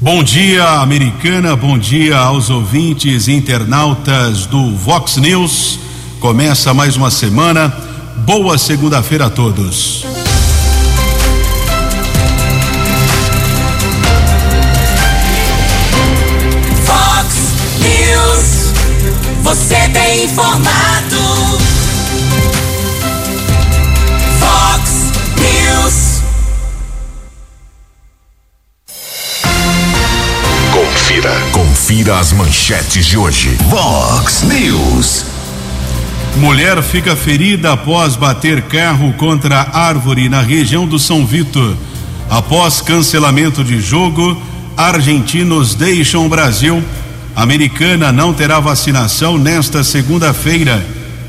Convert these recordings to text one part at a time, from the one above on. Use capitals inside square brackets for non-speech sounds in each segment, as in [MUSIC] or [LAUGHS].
Bom dia, americana. Bom dia aos ouvintes internautas do Vox News. Começa mais uma semana. Boa segunda-feira a todos. Vox News. Você tem informado. Confira as manchetes de hoje. Vox News. Mulher fica ferida após bater carro contra árvore na região do São Vito. Após cancelamento de jogo, argentinos deixam o Brasil. Americana não terá vacinação nesta segunda-feira.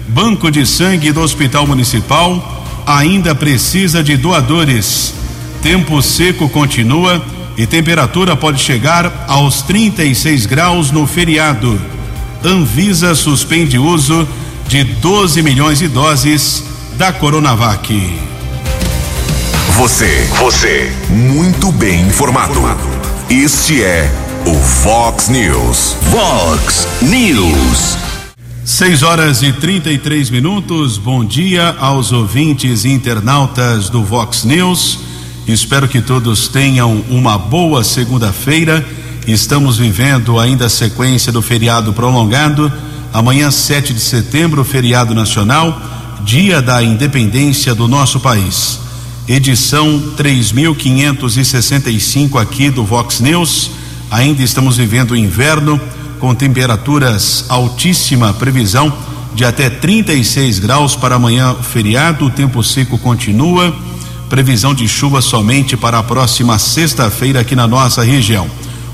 Banco de sangue do Hospital Municipal ainda precisa de doadores. Tempo seco continua e temperatura pode chegar aos 36 graus no feriado. Anvisa suspende uso de 12 milhões de doses da Coronavac. Você, você, muito bem informado. Este é o Vox News. Vox News. 6 horas e 33 minutos. Bom dia aos ouvintes e internautas do Vox News. Espero que todos tenham uma boa segunda-feira. Estamos vivendo ainda a sequência do feriado prolongado. Amanhã, 7 de setembro, feriado nacional, dia da independência do nosso país. Edição 3565 aqui do Vox News. Ainda estamos vivendo o inverno com temperaturas altíssima, previsão de até 36 graus para amanhã, feriado. O tempo seco continua. Previsão de chuva somente para a próxima sexta-feira aqui na nossa região.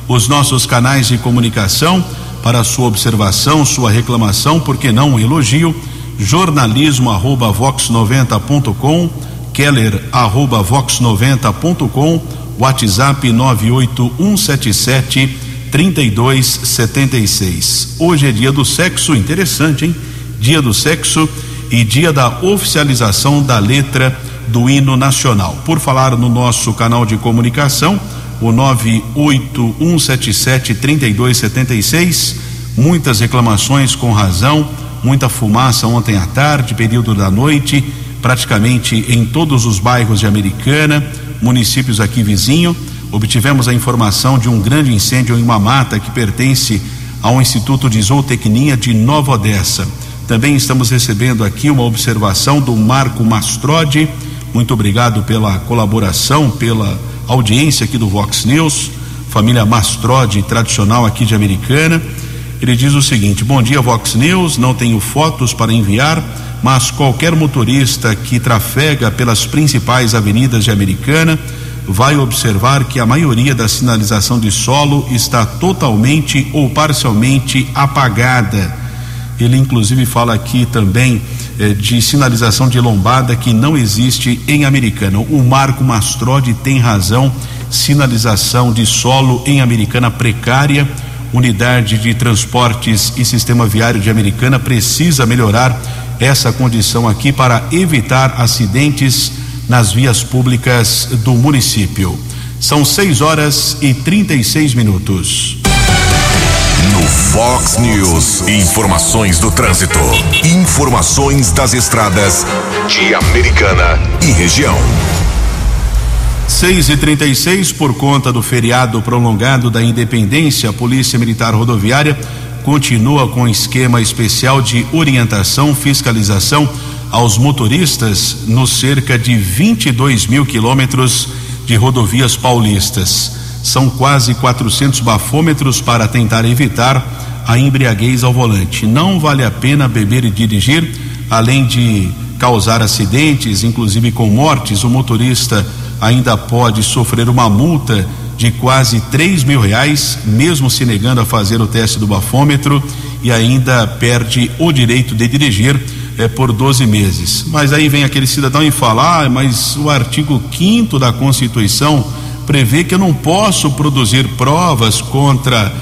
Os nossos canais de comunicação para sua observação, sua reclamação, por que não um elogio? Jornalismo arroba vox90.com, Keller arroba vox90.com, WhatsApp 98177 3276. Hoje é dia do sexo, interessante, hein? Dia do sexo e dia da oficialização da letra do hino nacional. Por falar no nosso canal de comunicação, o 98177 3276, muitas reclamações com razão, muita fumaça ontem à tarde, período da noite, praticamente em todos os bairros de Americana, municípios aqui vizinho. Obtivemos a informação de um grande incêndio em uma mata que pertence ao Instituto de Zootecnia de Nova Odessa. Também estamos recebendo aqui uma observação do Marco Mastrodi. Muito obrigado pela colaboração, pela audiência aqui do Vox News. Família Mastrodi, tradicional aqui de Americana. Ele diz o seguinte: Bom dia, Vox News. Não tenho fotos para enviar, mas qualquer motorista que trafega pelas principais avenidas de Americana vai observar que a maioria da sinalização de solo está totalmente ou parcialmente apagada. Ele inclusive fala aqui também de sinalização de lombada que não existe em Americana. O Marco Mastrodi tem razão. Sinalização de solo em Americana precária. Unidade de Transportes e Sistema Viário de Americana precisa melhorar essa condição aqui para evitar acidentes nas vias públicas do município. São 6 horas e 36 minutos. No Fox News, informações do trânsito, informações das estradas de Americana e região. 6 e 36 por conta do feriado prolongado da Independência, a Polícia Militar Rodoviária continua com esquema especial de orientação, fiscalização aos motoristas nos cerca de 22 mil quilômetros de rodovias paulistas. São quase 400 bafômetros para tentar evitar a embriaguez ao volante. Não vale a pena beber e dirigir, além de causar acidentes, inclusive com mortes. O motorista ainda pode sofrer uma multa de quase três mil reais, mesmo se negando a fazer o teste do bafômetro, e ainda perde o direito de dirigir é, por 12 meses. Mas aí vem aquele cidadão e fala: ah, mas o artigo 5 da Constituição prevê que eu não posso produzir provas contra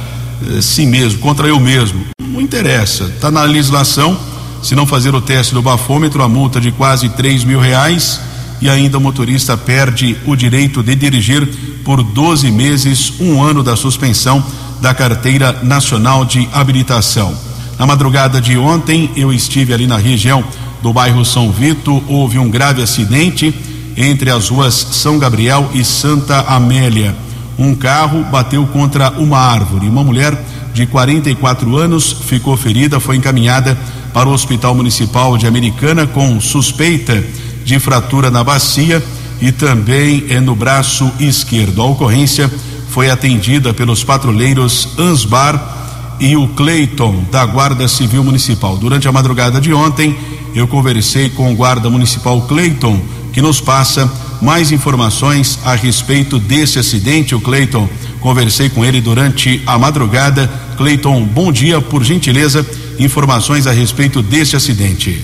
eh, si mesmo, contra eu mesmo. Não interessa, está na legislação. Se não fazer o teste do bafômetro, a multa de quase três mil reais e ainda o motorista perde o direito de dirigir por 12 meses, um ano da suspensão da carteira nacional de habilitação. Na madrugada de ontem, eu estive ali na região do bairro São Vito, houve um grave acidente entre as ruas São Gabriel e Santa Amélia. Um carro bateu contra uma árvore. Uma mulher de 44 anos ficou ferida, foi encaminhada para o Hospital Municipal de Americana com suspeita de fratura na bacia e também é no braço esquerdo. A ocorrência foi atendida pelos patrulheiros Ansbar e o Cleiton da Guarda Civil Municipal. Durante a madrugada de ontem, eu conversei com o guarda municipal Cleiton, que nos passa mais informações a respeito desse acidente. O Cleiton, conversei com ele durante a madrugada. Cleiton, bom dia, por gentileza, informações a respeito desse acidente.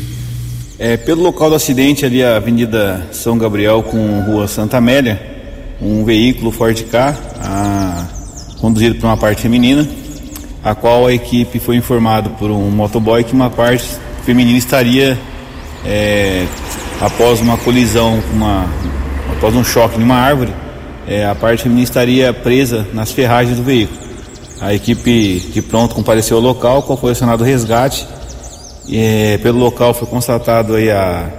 É, pelo local do acidente, ali a Avenida São Gabriel com Rua Santa Amélia, um veículo Ford K, a, conduzido por uma parte feminina, a qual a equipe foi informado por um motoboy que uma parte feminina estaria é, após uma colisão, uma, após um choque em uma árvore, é, a parte feminina estaria presa nas ferragens do veículo. A equipe de pronto compareceu ao local, qual foi acionado o resgate é, pelo local foi constatado aí a,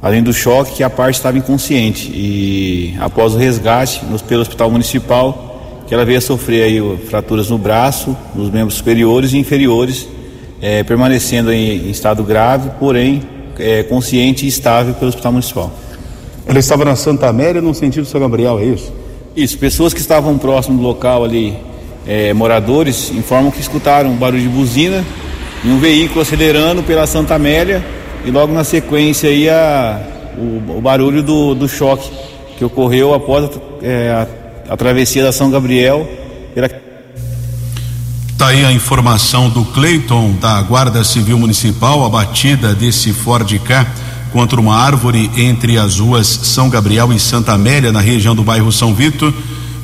além do choque que a parte estava inconsciente e após o resgate nos, pelo hospital municipal que ela veio a sofrer aí fraturas no braço, nos membros superiores e inferiores, é, permanecendo em, em, estado grave, porém é, consciente e estável pelo hospital municipal. Ela estava na Santa Amélia no sentido São Gabriel, é isso? Isso, pessoas que estavam próximo do local ali, é, moradores, informam que escutaram um barulho de buzina e um veículo acelerando pela Santa Amélia e logo na sequência aí a, o, o barulho do, do choque que ocorreu após é, a, a, travessia da São Gabriel. Pela... Aí a informação do Cleiton da Guarda Civil Municipal, a batida desse Ford K contra uma árvore entre as ruas São Gabriel e Santa Amélia, na região do bairro São Vito.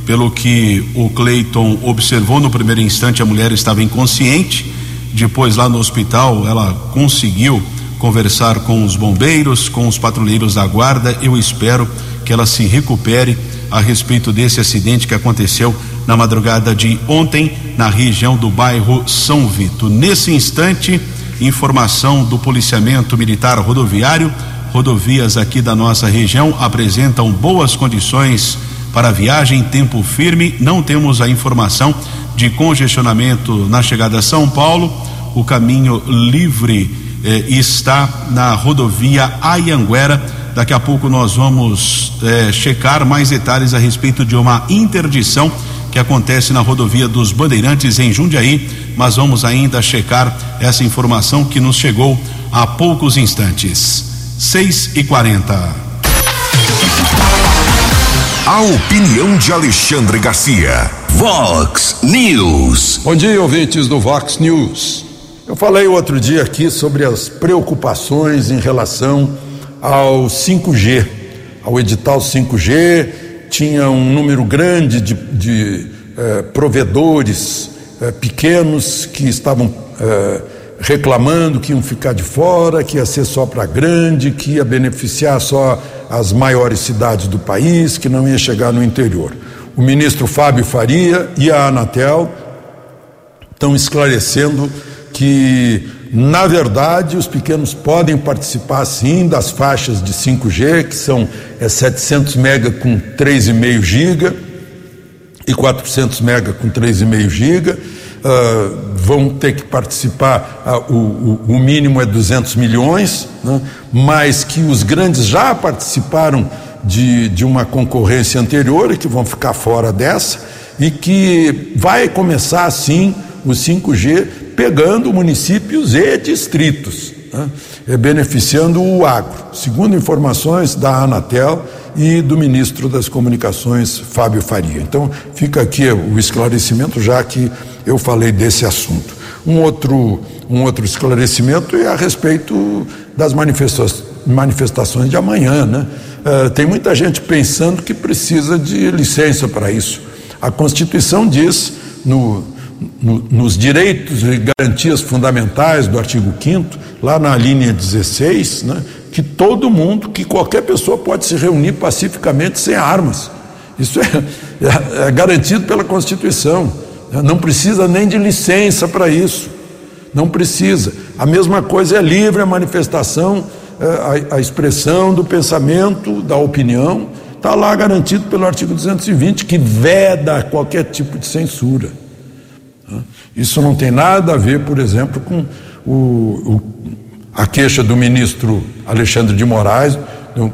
Pelo que o Cleiton observou no primeiro instante, a mulher estava inconsciente depois, lá no hospital, ela conseguiu conversar com os bombeiros, com os patrulheiros da guarda. Eu espero que ela se recupere a respeito desse acidente que aconteceu na madrugada de ontem na região do bairro São Vito. Nesse instante, informação do policiamento militar rodoviário. Rodovias aqui da nossa região apresentam boas condições para viagem, tempo firme. Não temos a informação de congestionamento na chegada a São Paulo. O caminho livre eh, está na rodovia Ayanguera. Daqui a pouco nós vamos eh, checar mais detalhes a respeito de uma interdição que acontece na rodovia dos Bandeirantes em Jundiaí, mas vamos ainda checar essa informação que nos chegou há poucos instantes. 6 e 40 A opinião de Alexandre Garcia. Vox News. Bom dia, ouvintes do Vox News. Eu falei outro dia aqui sobre as preocupações em relação ao 5G, ao edital 5G. Tinha um número grande de, de eh, provedores eh, pequenos que estavam eh, reclamando que iam ficar de fora, que ia ser só para grande, que ia beneficiar só as maiores cidades do país, que não ia chegar no interior. O ministro Fábio Faria e a Anatel estão esclarecendo que, na verdade, os pequenos podem participar sim das faixas de 5G, que são é, 700 mega com 3,5 giga e 400 mega com 3,5 giga. Uh, vão ter que participar, uh, o, o, mínimo é 200 milhões, né? mas que os grandes já participaram de, de uma concorrência anterior e que vão ficar fora dessa, e que vai começar assim o 5G pegando municípios e distritos, né? beneficiando o agro, segundo informações da Anatel e do ministro das Comunicações, Fábio Faria. Então, fica aqui o esclarecimento, já que eu falei desse assunto. Um outro, um outro esclarecimento é a respeito das manifestações de amanhã. Né? Uh, tem muita gente pensando que precisa de licença para isso. A Constituição diz, no, no, nos direitos e garantias fundamentais do artigo 5, lá na linha 16, né, que todo mundo, que qualquer pessoa pode se reunir pacificamente sem armas. Isso é, é, é garantido pela Constituição. Não precisa nem de licença para isso. Não precisa. A mesma coisa é livre a manifestação, é, a, a expressão do pensamento, da opinião. Está lá garantido pelo artigo 220, que veda qualquer tipo de censura. Isso não tem nada a ver, por exemplo, com o, o, a queixa do ministro Alexandre de Moraes,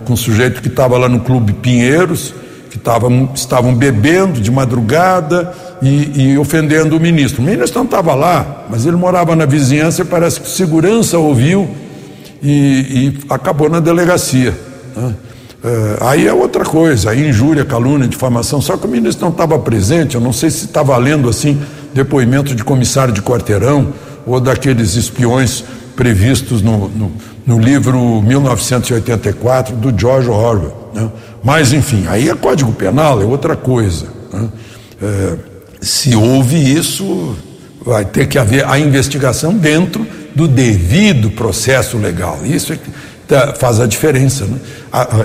com um sujeito que estava lá no Clube Pinheiros, que tavam, estavam bebendo de madrugada e, e, ofendendo o ministro. O ministro não estava lá, mas ele morava na vizinhança e parece que segurança ouviu e, e acabou na delegacia. Né? É, aí é outra coisa, aí injúria, calúnia, difamação. Só que o ministro não estava presente, eu não sei se está valendo assim depoimento de comissário de quarteirão ou daqueles espiões previstos no, no, no livro 1984 do George Orwell. Né? Mas, enfim, aí é Código Penal, é outra coisa. Né? É, se houve isso, vai ter que haver a investigação dentro do devido processo legal. Isso é que tá, faz a diferença. Né?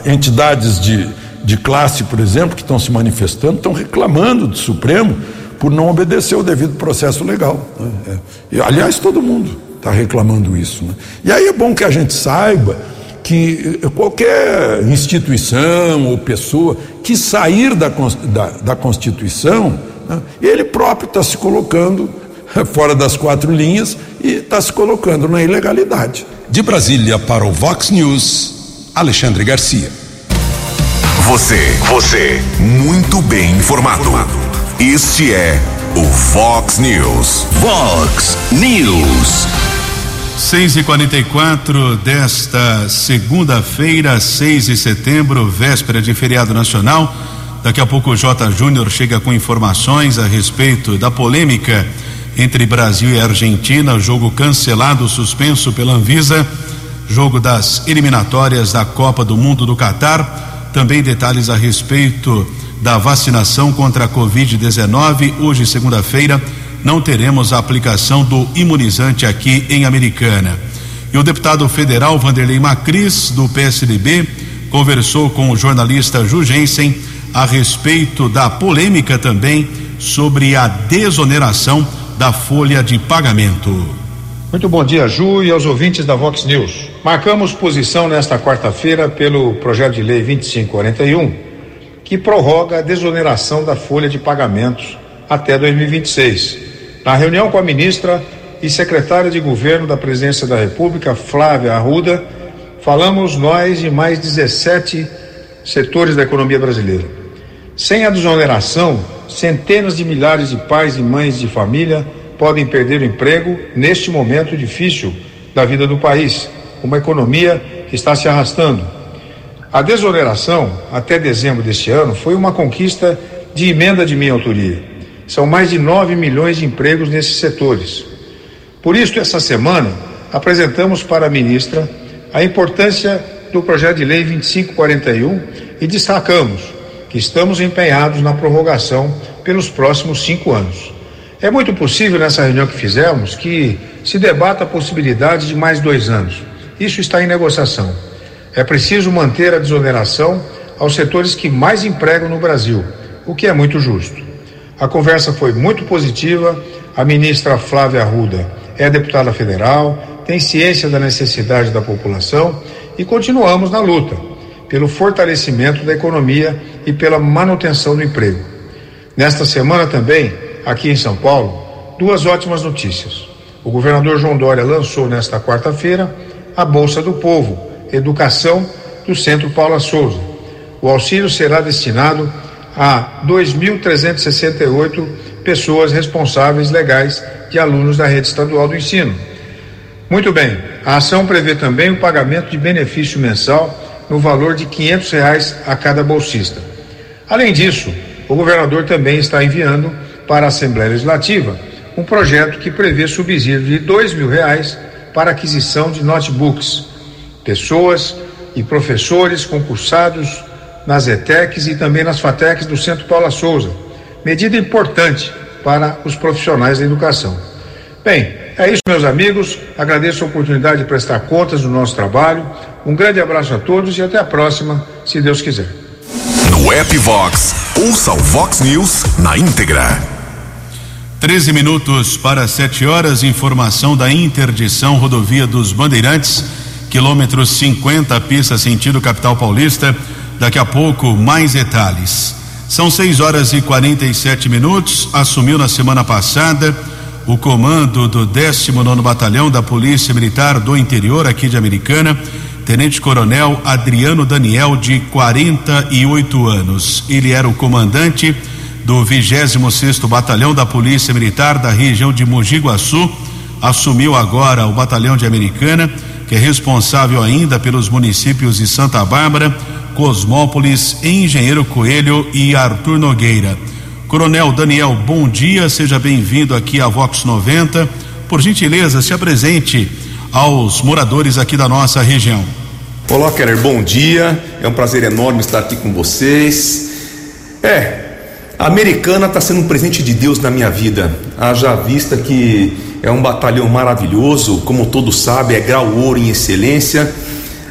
Entidades de, de classe, por exemplo, que estão se manifestando, estão reclamando do Supremo por não obedecer o devido processo legal. Né? É. E, aliás, todo mundo está reclamando isso. Né? E aí é bom que a gente saiba que qualquer instituição ou pessoa que sair da, da, da Constituição, né, ele próprio está se colocando [LAUGHS] fora das quatro linhas e está se colocando na ilegalidade. De Brasília para o Vox News, Alexandre Garcia. Você, você, muito bem informado. Este é o Fox News. Fox News. 6 e 44 desta segunda-feira, 6 de setembro, véspera de feriado nacional. Daqui a pouco o J. Júnior chega com informações a respeito da polêmica entre Brasil e Argentina, jogo cancelado, suspenso pela Anvisa, jogo das eliminatórias da Copa do Mundo do Catar. Também detalhes a respeito da vacinação contra a Covid-19. Hoje, segunda-feira, não teremos a aplicação do imunizante aqui em Americana. E o deputado federal Vanderlei Macris, do PSDB, conversou com o jornalista Ju Jensen a respeito da polêmica também sobre a desoneração da folha de pagamento. Muito bom dia, Ju, e aos ouvintes da Vox News. Marcamos posição nesta quarta-feira pelo projeto de lei 2541 que prorroga a desoneração da folha de pagamentos até 2026. Na reunião com a ministra e secretária de governo da Presidência da República, Flávia Arruda, falamos nós e mais 17 setores da economia brasileira. Sem a desoneração, centenas de milhares de pais e mães de família podem perder o emprego neste momento difícil da vida do país, uma economia que está se arrastando a desoneração, até dezembro deste ano, foi uma conquista de emenda de minha autoria. São mais de 9 milhões de empregos nesses setores. Por isso, essa semana, apresentamos para a ministra a importância do projeto de lei 2541 e destacamos que estamos empenhados na prorrogação pelos próximos cinco anos. É muito possível nessa reunião que fizemos que se debata a possibilidade de mais dois anos. Isso está em negociação. É preciso manter a desoneração aos setores que mais empregam no Brasil, o que é muito justo. A conversa foi muito positiva. A ministra Flávia Arruda é deputada federal, tem ciência da necessidade da população e continuamos na luta pelo fortalecimento da economia e pela manutenção do emprego. Nesta semana também, aqui em São Paulo, duas ótimas notícias. O governador João Dória lançou nesta quarta-feira a Bolsa do Povo, Educação do Centro Paula Souza. O auxílio será destinado a 2.368 pessoas responsáveis legais de alunos da rede estadual do ensino. Muito bem, a ação prevê também o pagamento de benefício mensal no valor de 500 reais a cada bolsista. Além disso, o governador também está enviando para a Assembleia Legislativa um projeto que prevê subsídio de 2 mil reais para aquisição de notebooks pessoas e professores concursados nas ETECs e também nas FATECs do Centro Paula Souza. Medida importante para os profissionais da educação. Bem, É isso, meus amigos. Agradeço a oportunidade de prestar contas do nosso trabalho. Um grande abraço a todos e até a próxima, se Deus quiser. No app Vox, ouça o Vox News na íntegra. 13 minutos para 7 horas. Informação da interdição rodovia dos Bandeirantes, quilômetro 50, pista sentido capital paulista. Daqui a pouco, mais detalhes. São 6 horas e 47 minutos. Assumiu na semana passada o comando do 19 Batalhão da Polícia Militar do Interior, aqui de Americana, Tenente Coronel Adriano Daniel, de 48 anos. Ele era o comandante do 26 Batalhão da Polícia Militar da região de Mogi Guaçu. Assumiu agora o Batalhão de Americana, que é responsável ainda pelos municípios de Santa Bárbara, Cosmópolis, Engenheiro Coelho e Arthur Nogueira. Coronel Daniel, bom dia, seja bem-vindo aqui à Vox 90. Por gentileza, se apresente aos moradores aqui da nossa região. Olá, Keller, bom dia. É um prazer enorme estar aqui com vocês. É, a americana está sendo um presente de Deus na minha vida. Haja vista que é um batalhão maravilhoso, como todos sabem, é grau ouro em excelência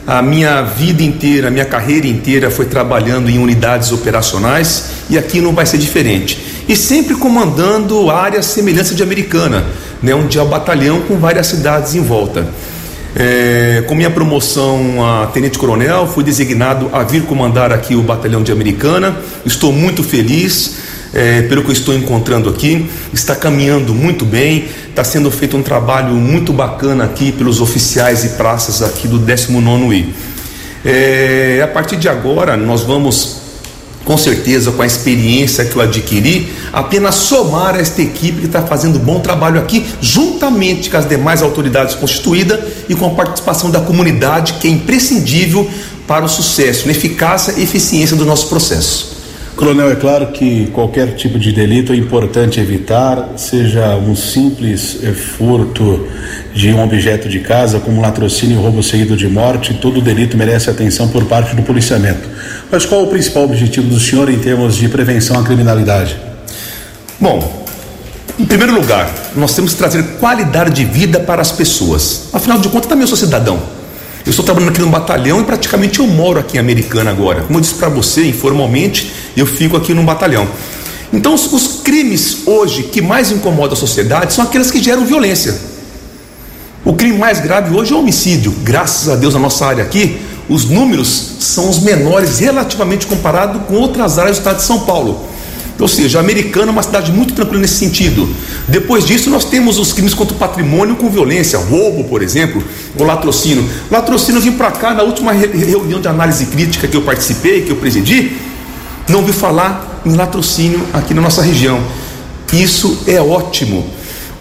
a minha vida inteira, a minha carreira inteira foi trabalhando em unidades operacionais e aqui não vai ser diferente. E sempre comandando áreas semelhantes de Americana, né, onde há batalhão com várias cidades em volta. É, com minha promoção a tenente coronel, fui designado a vir comandar aqui o batalhão de Americana. Estou muito feliz é, pelo que estou encontrando aqui. Está caminhando muito bem, está sendo feito um trabalho muito bacana aqui pelos oficiais e praças aqui do 19I. É, a partir de agora, nós vamos com certeza, com a experiência que eu adquiri, apenas somar esta equipe que está fazendo bom trabalho aqui, juntamente com as demais autoridades constituídas e com a participação da comunidade, que é imprescindível para o sucesso, eficácia e eficiência do nosso processo. Coronel, é claro que qualquer tipo de delito é importante evitar, seja um simples furto de um objeto de casa, como latrocínio roubo seguido de morte, todo delito merece atenção por parte do policiamento. Mas qual o principal objetivo do senhor em termos de prevenção à criminalidade? Bom, em primeiro lugar, nós temos que trazer qualidade de vida para as pessoas. Afinal de contas, também eu sou cidadão. Eu estou trabalhando aqui no batalhão e praticamente eu moro aqui em Americana agora. Como eu disse para você, informalmente, eu fico aqui no batalhão. Então, os, crimes hoje que mais incomodam a sociedade são aqueles que geram violência. O crime mais grave hoje é o homicídio. Graças a Deus, na nossa área aqui, os números são os menores relativamente comparado com outras áreas do estado de São Paulo. Ou seja, a Americana é uma cidade muito tranquila nesse sentido. Depois disso, nós temos os crimes contra o patrimônio com violência, roubo, por exemplo, o latrocínio. Latrocínio, eu vim para cá na última reunião de análise crítica que eu participei, que eu presidi, não ouvi falar em latrocínio aqui na nossa região. Isso é ótimo.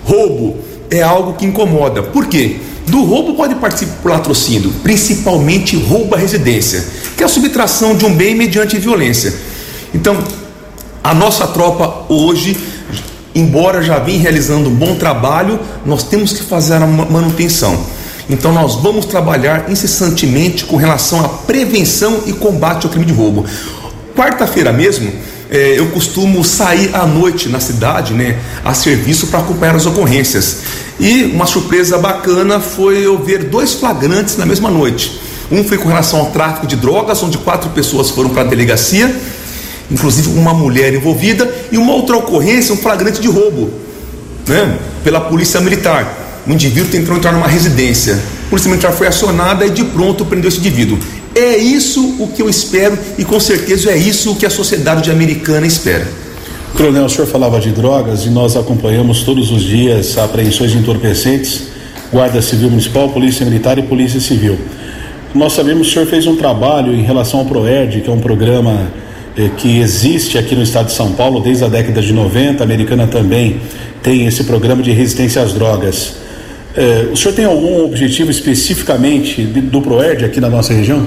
Roubo é algo que incomoda. Por quê? Do roubo pode participar por latrocínio, principalmente roubo à residência, que é a subtração de um bem mediante violência. Então, a nossa tropa hoje, embora já venha realizando um bom trabalho, nós temos que fazer a manutenção. Então nós vamos trabalhar incessantemente com relação à prevenção e combate ao crime de roubo. Quarta-feira mesmo, é, eu costumo sair à noite na cidade, né, a serviço para acompanhar as ocorrências. E uma surpresa bacana foi eu ver dois flagrantes na mesma noite. Um foi com relação ao tráfico de drogas, onde quatro pessoas foram para a delegacia inclusive uma mulher envolvida, e uma outra ocorrência, um flagrante de roubo, né, pela polícia militar. O indivíduo tentou entrar numa residência. A polícia militar foi acionada e de pronto prendeu esse indivíduo. É isso o que eu espero e com certeza é isso o que a sociedade americana espera. Coronel, o senhor falava de drogas e nós acompanhamos todos os dias apreensões de entorpecentes, Guarda Civil Municipal, Polícia Militar e Polícia Civil. Nós sabemos que o senhor fez um trabalho em relação ao PROERD, que é um programa que existe aqui no estado de São Paulo desde a década de 90, a americana também tem esse programa de resistência às drogas. Eh, o senhor tem algum objetivo especificamente do PROERD aqui na nossa região?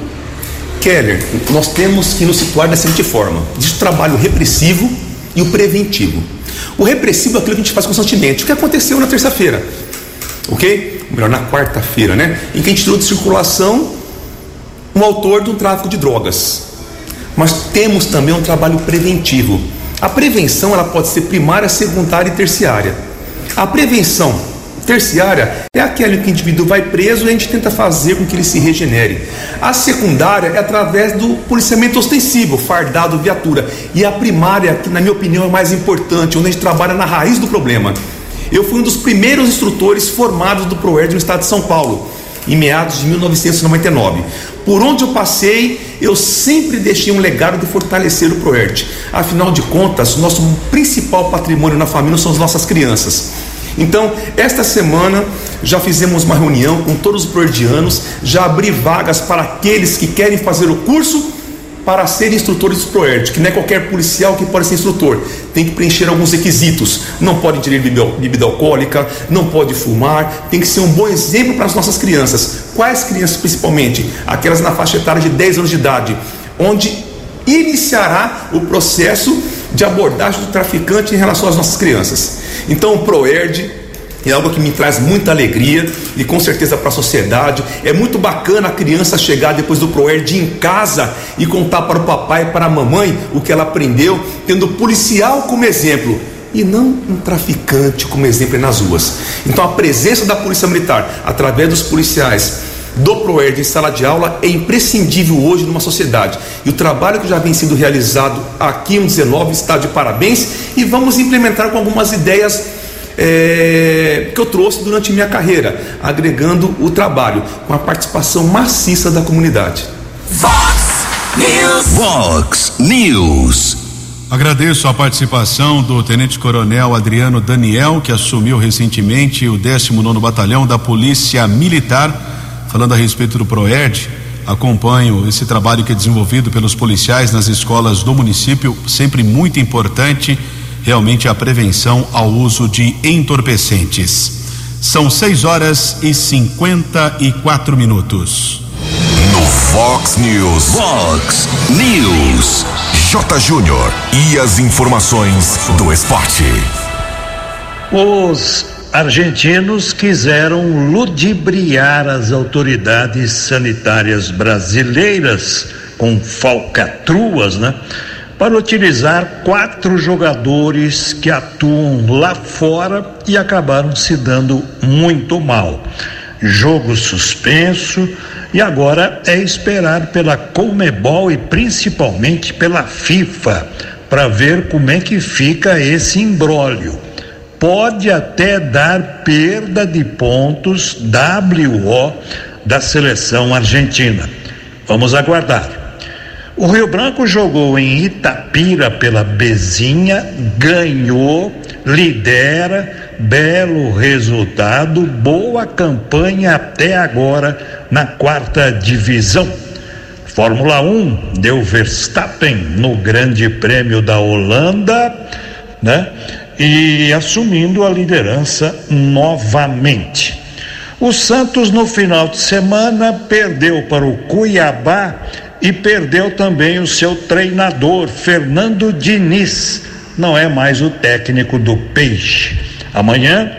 Keller, nós temos que nos situar da seguinte forma: existe o trabalho repressivo e o preventivo. O repressivo é aquilo que a gente faz constantemente. O que aconteceu na terça-feira? Ok? Melhor, na quarta-feira, né? Em que a gente tirou de circulação um autor de um tráfico de drogas mas temos também um trabalho preventivo. A prevenção ela pode ser primária, secundária e terciária. A prevenção terciária é aquela que o indivíduo vai preso e a gente tenta fazer com que ele se regenere. A secundária é através do policiamento ostensivo, fardado, viatura. E a primária, que na minha opinião é mais importante, onde a gente trabalha na raiz do problema. Eu fui um dos primeiros instrutores formados do ProERD no estado de São Paulo, em meados de 1999. Por onde eu passei, eu sempre deixei um legado de fortalecer o ProERD. Afinal de contas, nosso principal patrimônio na família são as nossas crianças. Então, esta semana já fizemos uma reunião com todos os proerdianos, já abri vagas para aqueles que querem fazer o curso para ser instrutores do ProERD, que não é qualquer policial que pode ser instrutor, tem que preencher alguns requisitos. Não pode ingerir bebida alcoólica, não pode fumar, tem que ser um bom exemplo para as nossas crianças. Quais crianças principalmente? Aquelas na faixa etária de 10 anos de idade, onde iniciará o processo de abordagem do traficante em relação às nossas crianças. Então o ProERD é algo que me traz muita alegria e com certeza para a sociedade. É muito bacana a criança chegar depois do ProERD em casa e contar para o papai e para a mamãe o que ela aprendeu, tendo policial como exemplo e não um traficante como exemplo nas ruas. Então a presença da Polícia Militar, através dos policiais, do ProERD em sala de aula é imprescindível hoje numa sociedade. E o trabalho que já vem sendo realizado aqui em 19 está de parabéns e vamos implementar com algumas ideias é, que eu trouxe durante minha carreira, agregando o trabalho com a participação maciça da comunidade. Fox News. Vox News. Agradeço a participação do Tenente Coronel Adriano Daniel, que assumiu recentemente o 19 Batalhão da Polícia Militar, falando a respeito do PROERD. Acompanho esse trabalho que é desenvolvido pelos policiais nas escolas do município, sempre muito importante realmente a prevenção ao uso de entorpecentes. São 6 horas e 54 minutos. No Fox News. Fox News. J. Júnior. E as informações do esporte. Os argentinos quiseram ludibriar as autoridades sanitárias brasileiras com falcatruas, né? Para utilizar quatro jogadores que atuam lá fora e acabaram se dando muito mal. Jogo suspenso e agora é esperar pela Comebol e principalmente pela FIFA para ver como é que fica esse imbróglio. Pode até dar perda de pontos WO da seleção argentina. Vamos aguardar. O Rio Branco jogou em Itapira pela Bezinha, ganhou, lidera, belo resultado, boa campanha até agora na quarta divisão. Fórmula 1 deu Verstappen no Grande Prêmio da Holanda, né? E assumindo a liderança novamente. O Santos no final de semana perdeu para o Cuiabá e perdeu também o seu treinador, Fernando Diniz. Não é mais o técnico do Peixe. Amanhã,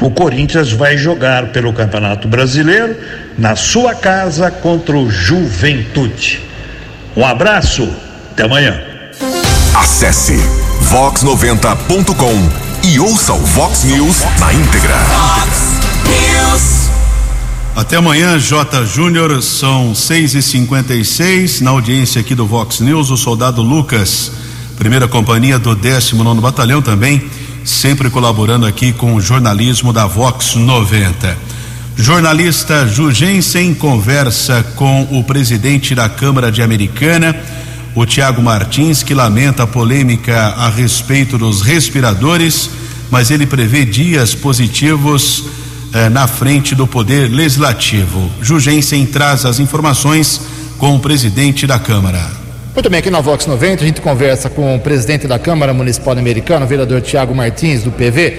o Corinthians vai jogar pelo Campeonato Brasileiro na sua casa contra o Juventude. Um abraço, até amanhã. Acesse vox90.com e ouça o Vox News na íntegra. Até amanhã, J. Júnior, são 6 e 56 Na audiência aqui do Vox News, o soldado Lucas, primeira companhia do 19 Batalhão também, sempre colaborando aqui com o jornalismo da Vox 90. Jornalista Jugensen conversa com o presidente da Câmara de Americana, o Tiago Martins, que lamenta a polêmica a respeito dos respiradores, mas ele prevê dias positivos eh, na frente do Poder Legislativo. Jugensen traz as informações com o presidente da Câmara. Muito bem, aqui na Vox 90 a gente conversa com o presidente da Câmara Municipal Americana, o vereador Tiago Martins, do PV.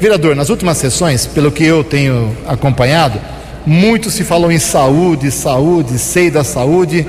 Vereador, nas últimas sessões, pelo que eu tenho acompanhado, muito se falou em saúde, saúde, sei da saúde.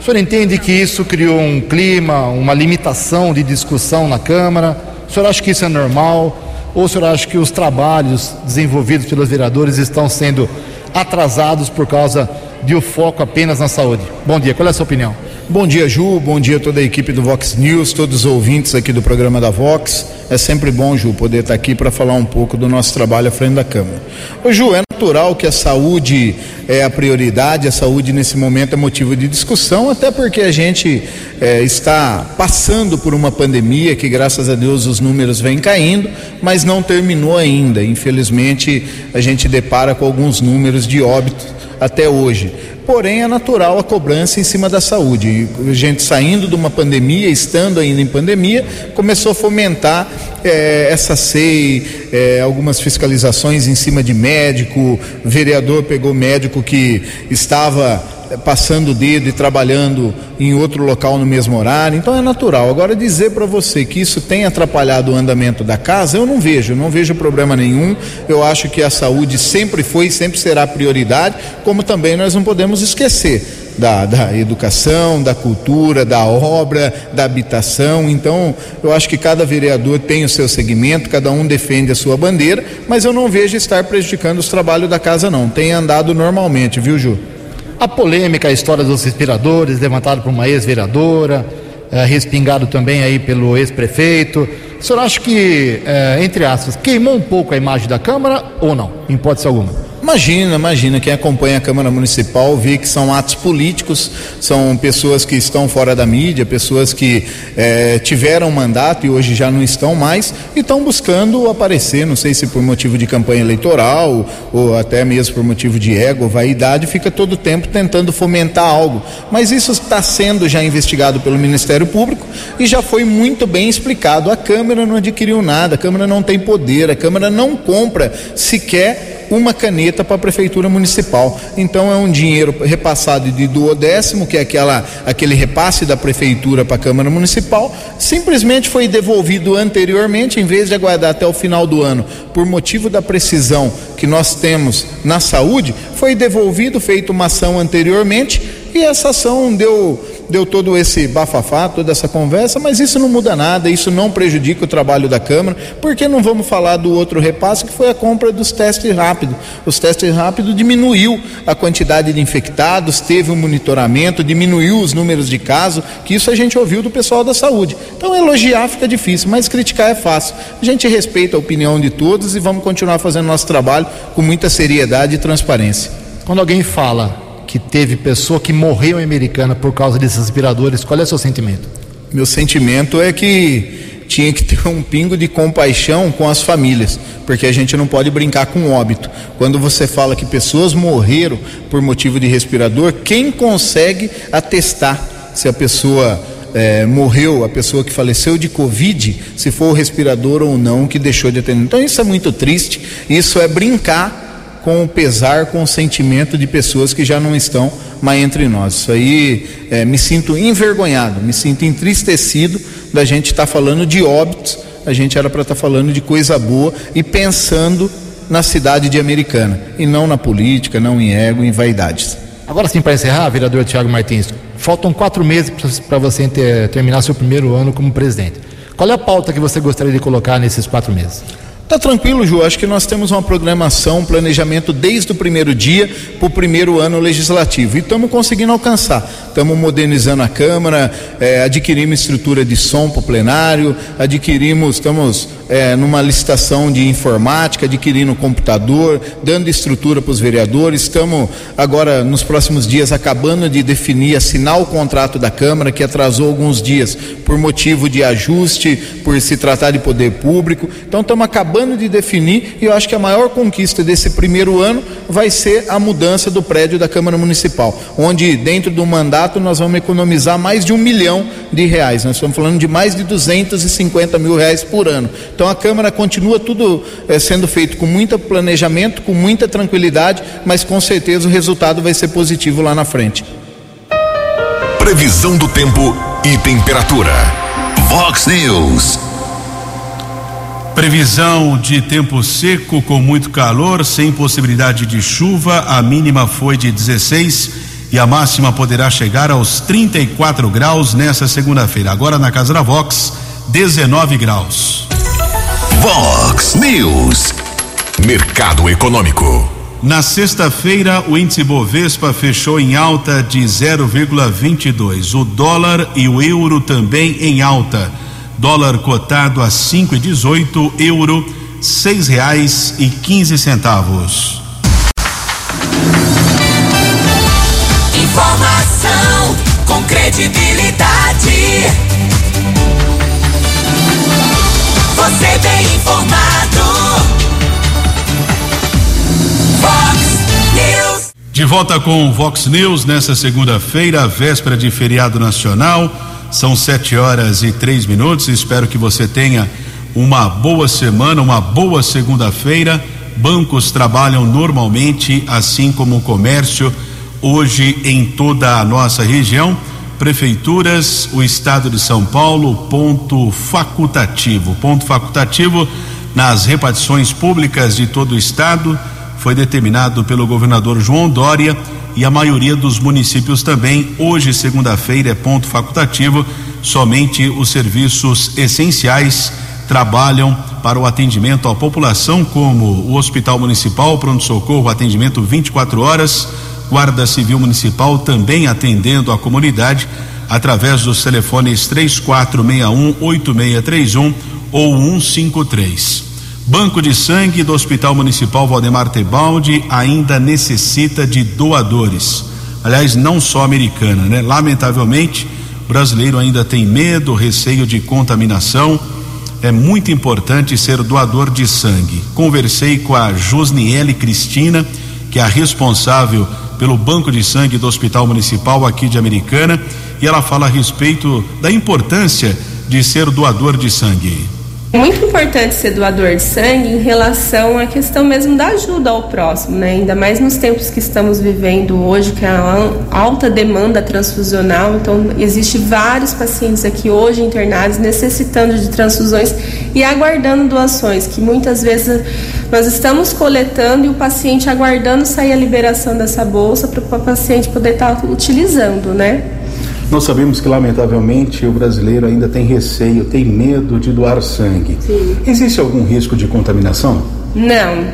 O senhor entende que isso criou um clima, uma limitação de discussão na Câmara? O senhor acha que isso é normal? Ou o senhor acha que os trabalhos desenvolvidos pelos vereadores estão sendo atrasados por causa de o um foco apenas na saúde? Bom dia, qual é a sua opinião? Bom dia, Ju. Bom dia a toda a equipe do Vox News, todos os ouvintes aqui do programa da Vox. É sempre bom, Ju, poder estar aqui para falar um pouco do nosso trabalho à frente da Câmara. Ô, Ju, é natural que a saúde é a prioridade, a saúde nesse momento é motivo de discussão, até porque a gente é, está passando por uma pandemia que, graças a Deus, os números vêm caindo, mas não terminou ainda. Infelizmente, a gente depara com alguns números de óbitos até hoje porém é natural a cobrança em cima da saúde. E a gente saindo de uma pandemia, estando ainda em pandemia, começou a fomentar é, essa SEI, é, algumas fiscalizações em cima de médico, vereador pegou médico que estava passando o dedo e trabalhando em outro local no mesmo horário, então é natural. Agora, dizer para você que isso tem atrapalhado o andamento da casa, eu não vejo, não vejo problema nenhum. Eu acho que a saúde sempre foi e sempre será prioridade, como também nós não podemos esquecer. Da, da, educação, da cultura, da obra, da habitação. Então, eu acho que cada vereador tem o seu segmento, cada um defende a sua bandeira, mas eu não vejo estar prejudicando os trabalhos da casa, não. Tem andado normalmente, viu, Ju? A polêmica, a história dos respiradores, levantado por uma ex-vereadora, é, respingado também aí pelo ex-prefeito. O senhor acha que, é, entre aspas, queimou um pouco a imagem da Câmara ou não, em hipótese alguma? Imagina, imagina, quem acompanha a Câmara Municipal vê que são atos políticos, são pessoas que estão fora da mídia, pessoas que é, tiveram mandato e hoje já não estão mais e estão buscando aparecer, não sei se por motivo de campanha eleitoral ou até mesmo por motivo de ego, vaidade, fica todo o tempo tentando fomentar algo. Mas isso está sendo já investigado pelo Ministério Público e já foi muito bem explicado. A Câmara não adquiriu nada, a Câmara não tem poder, a Câmara não compra sequer uma caneta para a prefeitura municipal. Então é um dinheiro repassado de duodécimo, que é aquela, aquele repasse da prefeitura para a Câmara Municipal, simplesmente foi devolvido anteriormente, em vez de aguardar até o final do ano, por motivo da precisão que nós temos na saúde, foi devolvido, feito uma ação anteriormente, e essa ação deu deu todo esse bafafá, toda essa conversa, mas isso não muda nada, isso não prejudica o trabalho da Câmara, porque não vamos falar do outro repasse que foi a compra dos testes rápidos. Os testes rápidos diminuiu a quantidade de infectados, teve um monitoramento, diminuiu os números de casos, que isso a gente ouviu do pessoal da saúde. Então elogiar fica difícil, mas criticar é fácil. A gente respeita a opinião de todos e vamos continuar fazendo nosso trabalho com muita seriedade e transparência. Quando alguém fala que teve pessoa que morreu em Americana por causa desses aspiradores, qual é o seu sentimento? Meu sentimento é que tinha que ter um pingo de compaixão com as famílias, porque a gente não pode brincar com óbito. Quando você fala que pessoas morreram por motivo de respirador, quem consegue atestar se a pessoa é, morreu, a pessoa que faleceu de Covid, se for o respirador ou não que deixou de atender? Então isso é muito triste, isso é brincar com o pesar, com o sentimento de pessoas que já não estão mais entre nós. Isso aí é, me sinto envergonhado, me sinto entristecido da gente estar tá falando de óbitos, a gente era para estar tá falando de coisa boa e pensando na cidade de Americana e não na política, não em ego, em vaidades. Agora sim, para encerrar, vereador Tiago Martins, faltam quatro meses para você ter, terminar seu primeiro ano como presidente. Qual é a pauta que você gostaria de colocar nesses quatro meses? Tá tranquilo, Ju. Acho que nós temos uma programação, um planejamento desde o primeiro dia para o primeiro ano legislativo. E estamos conseguindo alcançar. Estamos modernizando a Câmara, é, adquirimos estrutura de som para o plenário, adquirimos, estamos é, numa licitação de informática, adquirindo computador, dando estrutura para os vereadores. Estamos agora, nos próximos dias, acabando de definir, assinar o contrato da Câmara, que atrasou alguns dias por motivo de ajuste, por se tratar de poder público. Então, estamos acabando de definir e eu acho que a maior conquista desse primeiro ano vai ser a mudança do prédio da Câmara Municipal, onde, dentro do mandato, nós vamos economizar mais de um milhão de reais. Nós estamos falando de mais de 250 mil reais por ano. Então a Câmara continua tudo é, sendo feito com muito planejamento, com muita tranquilidade, mas com certeza o resultado vai ser positivo lá na frente. Previsão do tempo e temperatura. Vox News. Previsão de tempo seco com muito calor, sem possibilidade de chuva. A mínima foi de 16 e a máxima poderá chegar aos 34 graus nesta segunda-feira. Agora na Casa da Vox, 19 graus. Vox News. Mercado Econômico. Na sexta-feira, o índice Bovespa fechou em alta de 0,22. O dólar e o euro também em alta. Dólar cotado a 5,18, euro seis reais e quinze centavos. Informação com credibilidade. Você bem informado. Fox News. De volta com o Vox News nessa segunda-feira, véspera de feriado nacional. São sete horas e três minutos. Espero que você tenha uma boa semana, uma boa segunda-feira. Bancos trabalham normalmente, assim como o comércio, hoje em toda a nossa região. Prefeituras, o estado de São Paulo, ponto facultativo. Ponto facultativo nas repartições públicas de todo o estado foi determinado pelo governador João Dória e a maioria dos municípios também. Hoje, segunda-feira, é ponto facultativo. Somente os serviços essenciais trabalham para o atendimento à população, como o Hospital Municipal, pronto-socorro, atendimento 24 horas, Guarda Civil Municipal também atendendo a comunidade através dos telefones 3461 8631 ou 153. Banco de Sangue do Hospital Municipal Valdemar Tebaldi ainda necessita de doadores. Aliás, não só americana, né? Lamentavelmente, o brasileiro ainda tem medo, receio de contaminação. É muito importante ser doador de sangue. Conversei com a Josniele Cristina, que é a responsável pelo Banco de Sangue do Hospital Municipal aqui de Americana, e ela fala a respeito da importância de ser doador de sangue. É muito importante ser doador de sangue em relação à questão mesmo da ajuda ao próximo, né? Ainda mais nos tempos que estamos vivendo hoje, que há alta demanda transfusional. Então, existe vários pacientes aqui hoje internados necessitando de transfusões e aguardando doações, que muitas vezes nós estamos coletando e o paciente aguardando sair a liberação dessa bolsa para o paciente poder estar utilizando, né? Nós sabemos que, lamentavelmente, o brasileiro ainda tem receio, tem medo de doar sangue. Sim. Existe algum risco de contaminação? Não,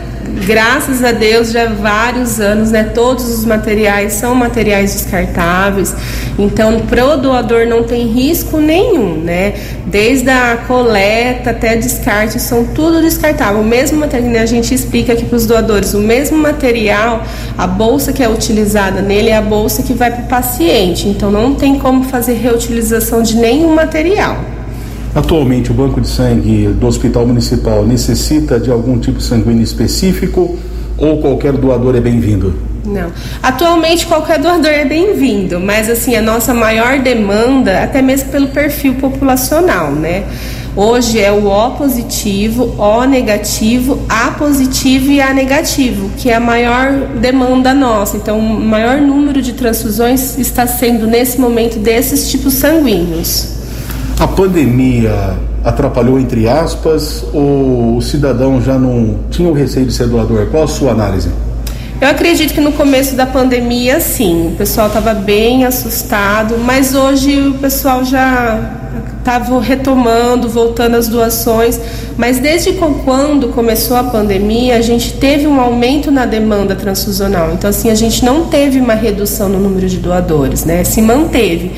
graças a Deus já há vários anos, né? Todos os materiais são materiais descartáveis, então pro doador não tem risco nenhum, né? Desde a coleta até descarte são tudo descartável. O mesmo material, né? a gente explica aqui para os doadores, o mesmo material, a bolsa que é utilizada nele é a bolsa que vai para o paciente, então não tem como fazer reutilização de nenhum material. Atualmente, o banco de sangue do Hospital Municipal necessita de algum tipo sanguíneo específico ou qualquer doador é bem-vindo? Não. Atualmente qualquer doador é bem-vindo, mas assim, a nossa maior demanda, até mesmo pelo perfil populacional, né? Hoje é o O positivo, O negativo, A positivo e A negativo, que é a maior demanda nossa. Então, o maior número de transfusões está sendo nesse momento desses tipos sanguíneos. A pandemia atrapalhou, entre aspas, ou o cidadão já não tinha o receio de ser doador? Qual a sua análise? Eu acredito que no começo da pandemia, sim, o pessoal estava bem assustado, mas hoje o pessoal já estava retomando, voltando às doações. Mas desde quando começou a pandemia, a gente teve um aumento na demanda transfusional. Então, assim, a gente não teve uma redução no número de doadores, né? Se manteve.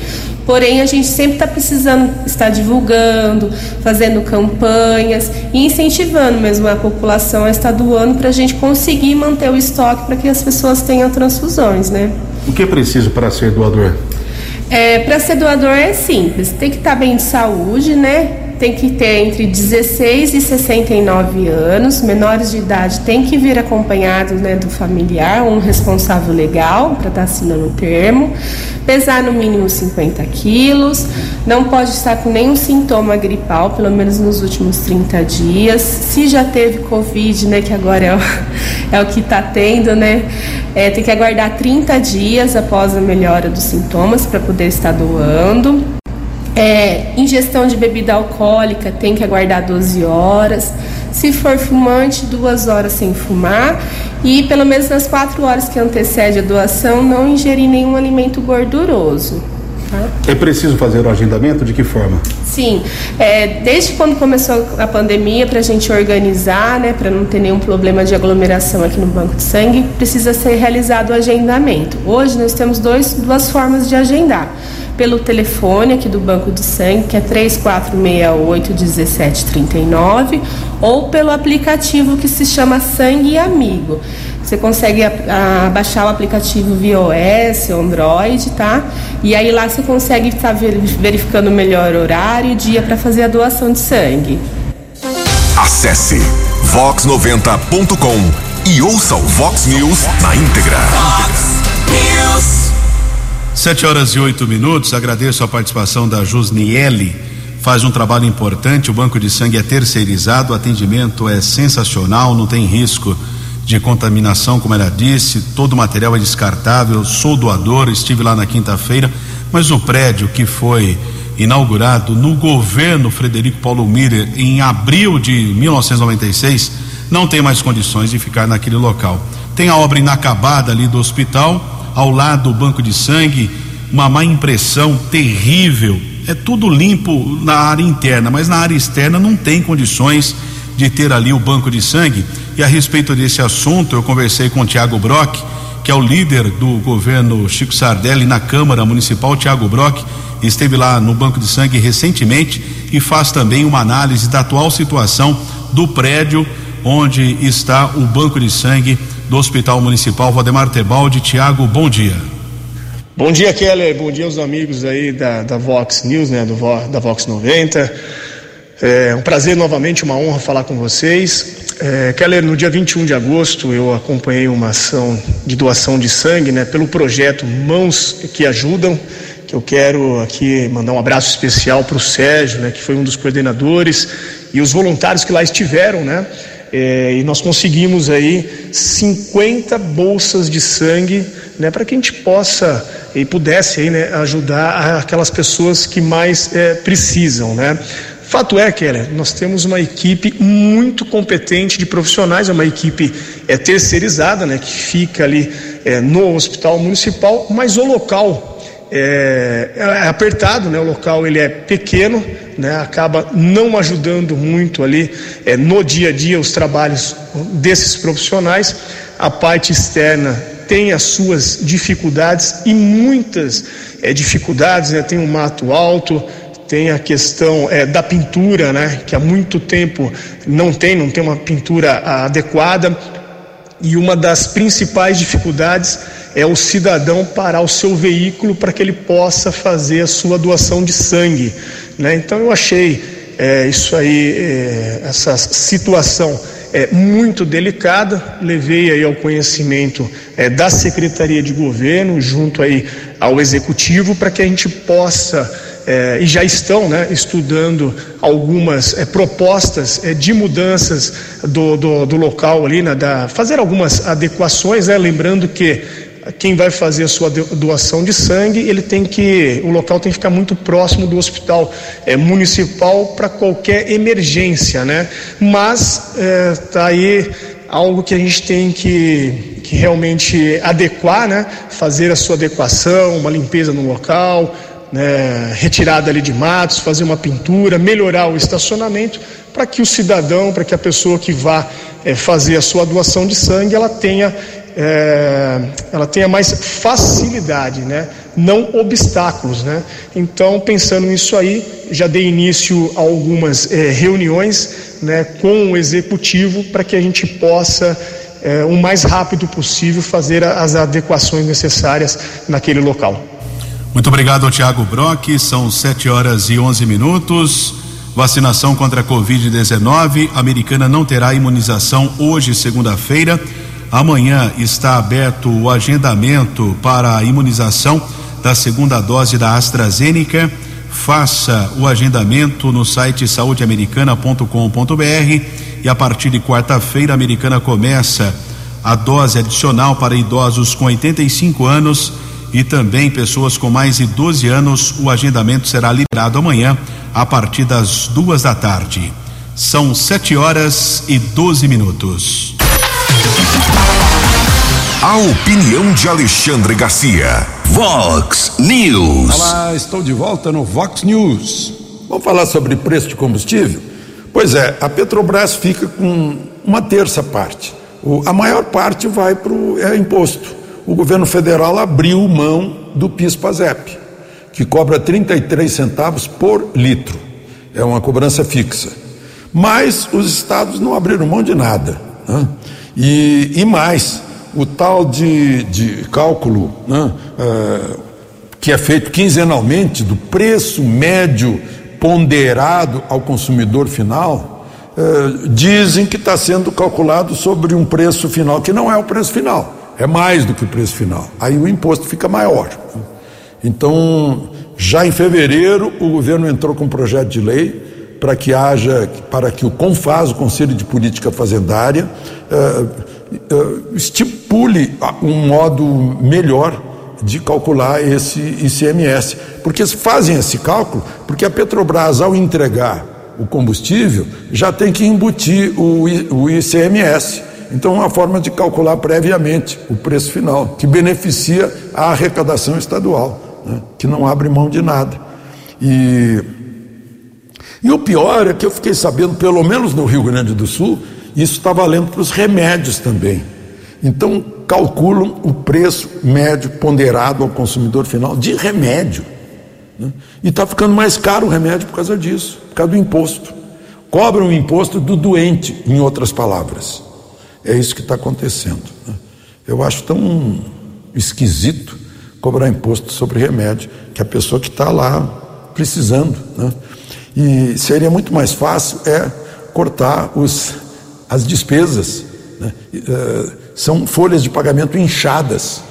Porém, a gente sempre está precisando estar divulgando, fazendo campanhas e incentivando mesmo a população a estar doando para a gente conseguir manter o estoque para que as pessoas tenham transfusões, né? O que é preciso para ser doador? É, para ser doador é simples, tem que estar tá bem de saúde, né? Tem que ter entre 16 e 69 anos, menores de idade tem que vir acompanhado né, do familiar, um responsável legal para estar tá assinando o termo, pesar no mínimo 50 quilos, não pode estar com nenhum sintoma gripal, pelo menos nos últimos 30 dias. Se já teve Covid, né, que agora é o, [LAUGHS] é o que está tendo, né, é, tem que aguardar 30 dias após a melhora dos sintomas para poder estar doando. É, ingestão de bebida alcoólica tem que aguardar 12 horas. Se for fumante, duas horas sem fumar. E pelo menos nas quatro horas que antecede a doação, não ingerir nenhum alimento gorduroso. Tá? É preciso fazer o agendamento? De que forma? Sim, é, desde quando começou a pandemia, para a gente organizar, né, para não ter nenhum problema de aglomeração aqui no banco de sangue, precisa ser realizado o agendamento. Hoje nós temos dois, duas formas de agendar. Pelo telefone aqui do banco de sangue, que é 3468 1739, ou pelo aplicativo que se chama Sangue Amigo. Você consegue a, a, baixar o aplicativo via OS, Android, tá? E aí lá você consegue estar tá verificando o melhor horário e dia para fazer a doação de sangue. Acesse vox90.com e ouça o Vox News na íntegra. Vox News. Sete horas e oito minutos. Agradeço a participação da Jusniele. Faz um trabalho importante. O banco de sangue é terceirizado. O atendimento é sensacional. Não tem risco de contaminação, como ela disse, todo o material é descartável. Sou doador, estive lá na quinta-feira, mas o prédio que foi inaugurado no governo Frederico Paulo Miller em abril de 1996 não tem mais condições de ficar naquele local. Tem a obra inacabada ali do hospital, ao lado o banco de sangue, uma má impressão terrível. É tudo limpo na área interna, mas na área externa não tem condições de ter ali o banco de sangue. E a respeito desse assunto, eu conversei com o Tiago Brock, que é o líder do governo Chico Sardelli na Câmara Municipal. Tiago Brock esteve lá no banco de sangue recentemente e faz também uma análise da atual situação do prédio onde está o banco de sangue do Hospital Municipal Valdemar Tebaldi. Tiago, bom dia. Bom dia, Keller. Bom dia aos amigos aí da, da Vox News, né, do, da Vox 90. É um prazer novamente, uma honra falar com vocês. É, Keller, no dia 21 de agosto eu acompanhei uma ação de doação de sangue, né, pelo projeto Mãos que Ajudam, que eu quero aqui mandar um abraço especial para o Sérgio, né, que foi um dos coordenadores, e os voluntários que lá estiveram, né, é, e nós conseguimos aí 50 bolsas de sangue, né, para que a gente possa e pudesse aí, né, ajudar aquelas pessoas que mais é, precisam, né. Fato é, Keller, nós temos uma equipe muito competente de profissionais, é uma equipe é, terceirizada, né, que fica ali é, no hospital municipal, mas o local é, é, apertado, né, o local ele é pequeno, né, acaba não ajudando muito ali é, no dia a dia os trabalhos desses profissionais. A parte externa tem as suas dificuldades e muitas é, dificuldades, né, tem um mato alto, tem a questão é, da pintura, né, que há muito tempo não tem, não tem uma pintura adequada. E uma das principais dificuldades é o cidadão parar o seu veículo para que ele possa fazer a sua doação de sangue. Né? Então eu achei é, isso aí, é, essa situação é, muito delicada, levei aí ao conhecimento é, da Secretaria de Governo, junto aí ao Executivo, para que a gente possa é, e já estão né, estudando algumas é, propostas é, de mudanças do, do, do, local ali, né, da, fazer algumas adequações, né, lembrando que quem vai fazer a sua doação de sangue, ele tem que, o local tem que ficar muito próximo do hospital é, municipal para qualquer emergência, né? Mas está é, aí algo que a gente tem que, que realmente adequar, né? Fazer a sua adequação, uma limpeza no local, né, retirada ali de matos, fazer uma pintura, melhorar o estacionamento, para que o cidadão, para que a pessoa que vá é, fazer a sua doação de sangue, ela tenha, é, ela tenha mais facilidade, né, não obstáculos. Né. Então, pensando nisso aí, já dei início a algumas é, reuniões né, com o executivo para que a gente possa é, o mais rápido possível fazer as adequações necessárias naquele local. Muito obrigado Tiago Brock. São 7 horas e 11 minutos. Vacinação contra a Covid-19. A americana não terá imunização hoje, segunda-feira. Amanhã está aberto o agendamento para a imunização da segunda dose da AstraZeneca. Faça o agendamento no site saudeamericana.com.br e a partir de quarta-feira a americana começa a dose adicional para idosos com 85 anos e também pessoas com mais de 12 anos. O agendamento será liberado amanhã a partir das duas da tarde. São 7 horas e 12 minutos. A opinião de Alexandre Garcia. Vox News. Olá, estou de volta no Vox News. Vamos falar sobre preço de combustível? Pois é, a Petrobras fica com uma terça parte. O, a maior parte vai para o é imposto. O governo federal abriu mão do PIS-PASEP, que cobra 33 centavos por litro. É uma cobrança fixa. Mas os estados não abriram mão de nada. Né? E, e mais, o tal de, de cálculo né, uh, que é feito quinzenalmente do preço médio ponderado ao consumidor final, uh, dizem que está sendo calculado sobre um preço final, que não é o preço final, é mais do que o preço final. Aí o imposto fica maior. Então, já em fevereiro, o governo entrou com um projeto de lei para que haja, para que o CONFAS, o Conselho de Política Fazendária, uh, estipule um modo melhor de calcular esse ICMS. Porque fazem esse cálculo, porque a Petrobras, ao entregar o combustível, já tem que embutir o, o ICMS. Então, é uma forma de calcular previamente o preço final, que beneficia a arrecadação estadual, né, que não abre mão de nada. E e o pior é que eu fiquei sabendo, pelo menos no Rio Grande do Sul, isso está valendo para os remédios também. Então, calculam o preço médio ponderado ao consumidor final de remédio. Né? E está ficando mais caro o remédio por causa disso, por causa do imposto. Cobram o imposto do doente, em outras palavras. É isso que está acontecendo. Né? Eu acho tão esquisito cobrar imposto sobre remédio, que a pessoa que está lá precisando. Né? E seria muito mais fácil é cortar os, as despesas. Né? Uh, são folhas de pagamento inchadas.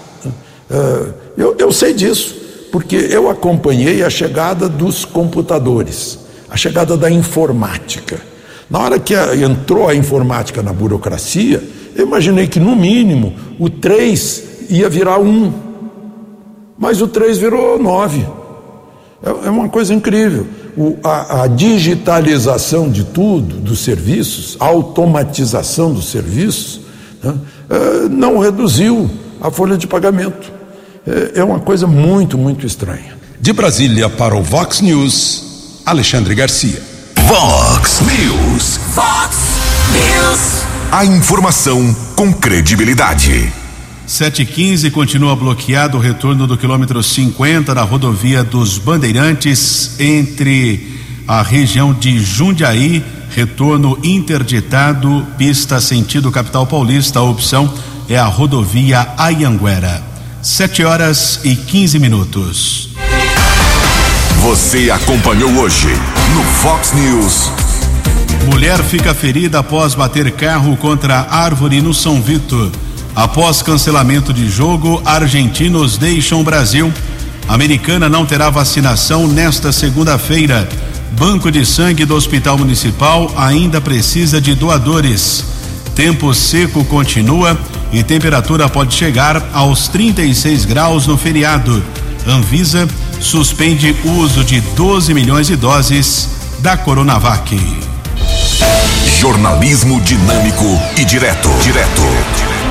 Uh, eu, eu sei disso, porque eu acompanhei a chegada dos computadores, a chegada da informática. Na hora que a, entrou a informática na burocracia, eu imaginei que, no mínimo, o 3 ia virar 1. Mas o 3 virou 9. É, é uma coisa incrível o, a, a, digitalização de tudo, dos serviços, a automatização dos serviços, né, é, não reduziu a folha de pagamento. É, é uma coisa muito, muito estranha. De Brasília para o Vox News, Alexandre Garcia. Vox News. Vox News. A informação com credibilidade. 715 continua bloqueado o retorno do quilômetro 50 da rodovia dos Bandeirantes entre a região de Jundiaí, retorno interditado, pista sentido capital paulista. A opção é a rodovia Ayanguera. 7 horas e 15 minutos. Você acompanhou hoje no Fox News. Mulher fica ferida após bater carro contra árvore no São Vito. Após cancelamento de jogo, argentinos deixam o Brasil. Americana não terá vacinação nesta segunda-feira. Banco de sangue do Hospital Municipal ainda precisa de doadores. Tempo seco continua e temperatura pode chegar aos 36 graus no feriado. Anvisa suspende o uso de 12 milhões de doses da Coronavac. Jornalismo dinâmico e direto. Direto.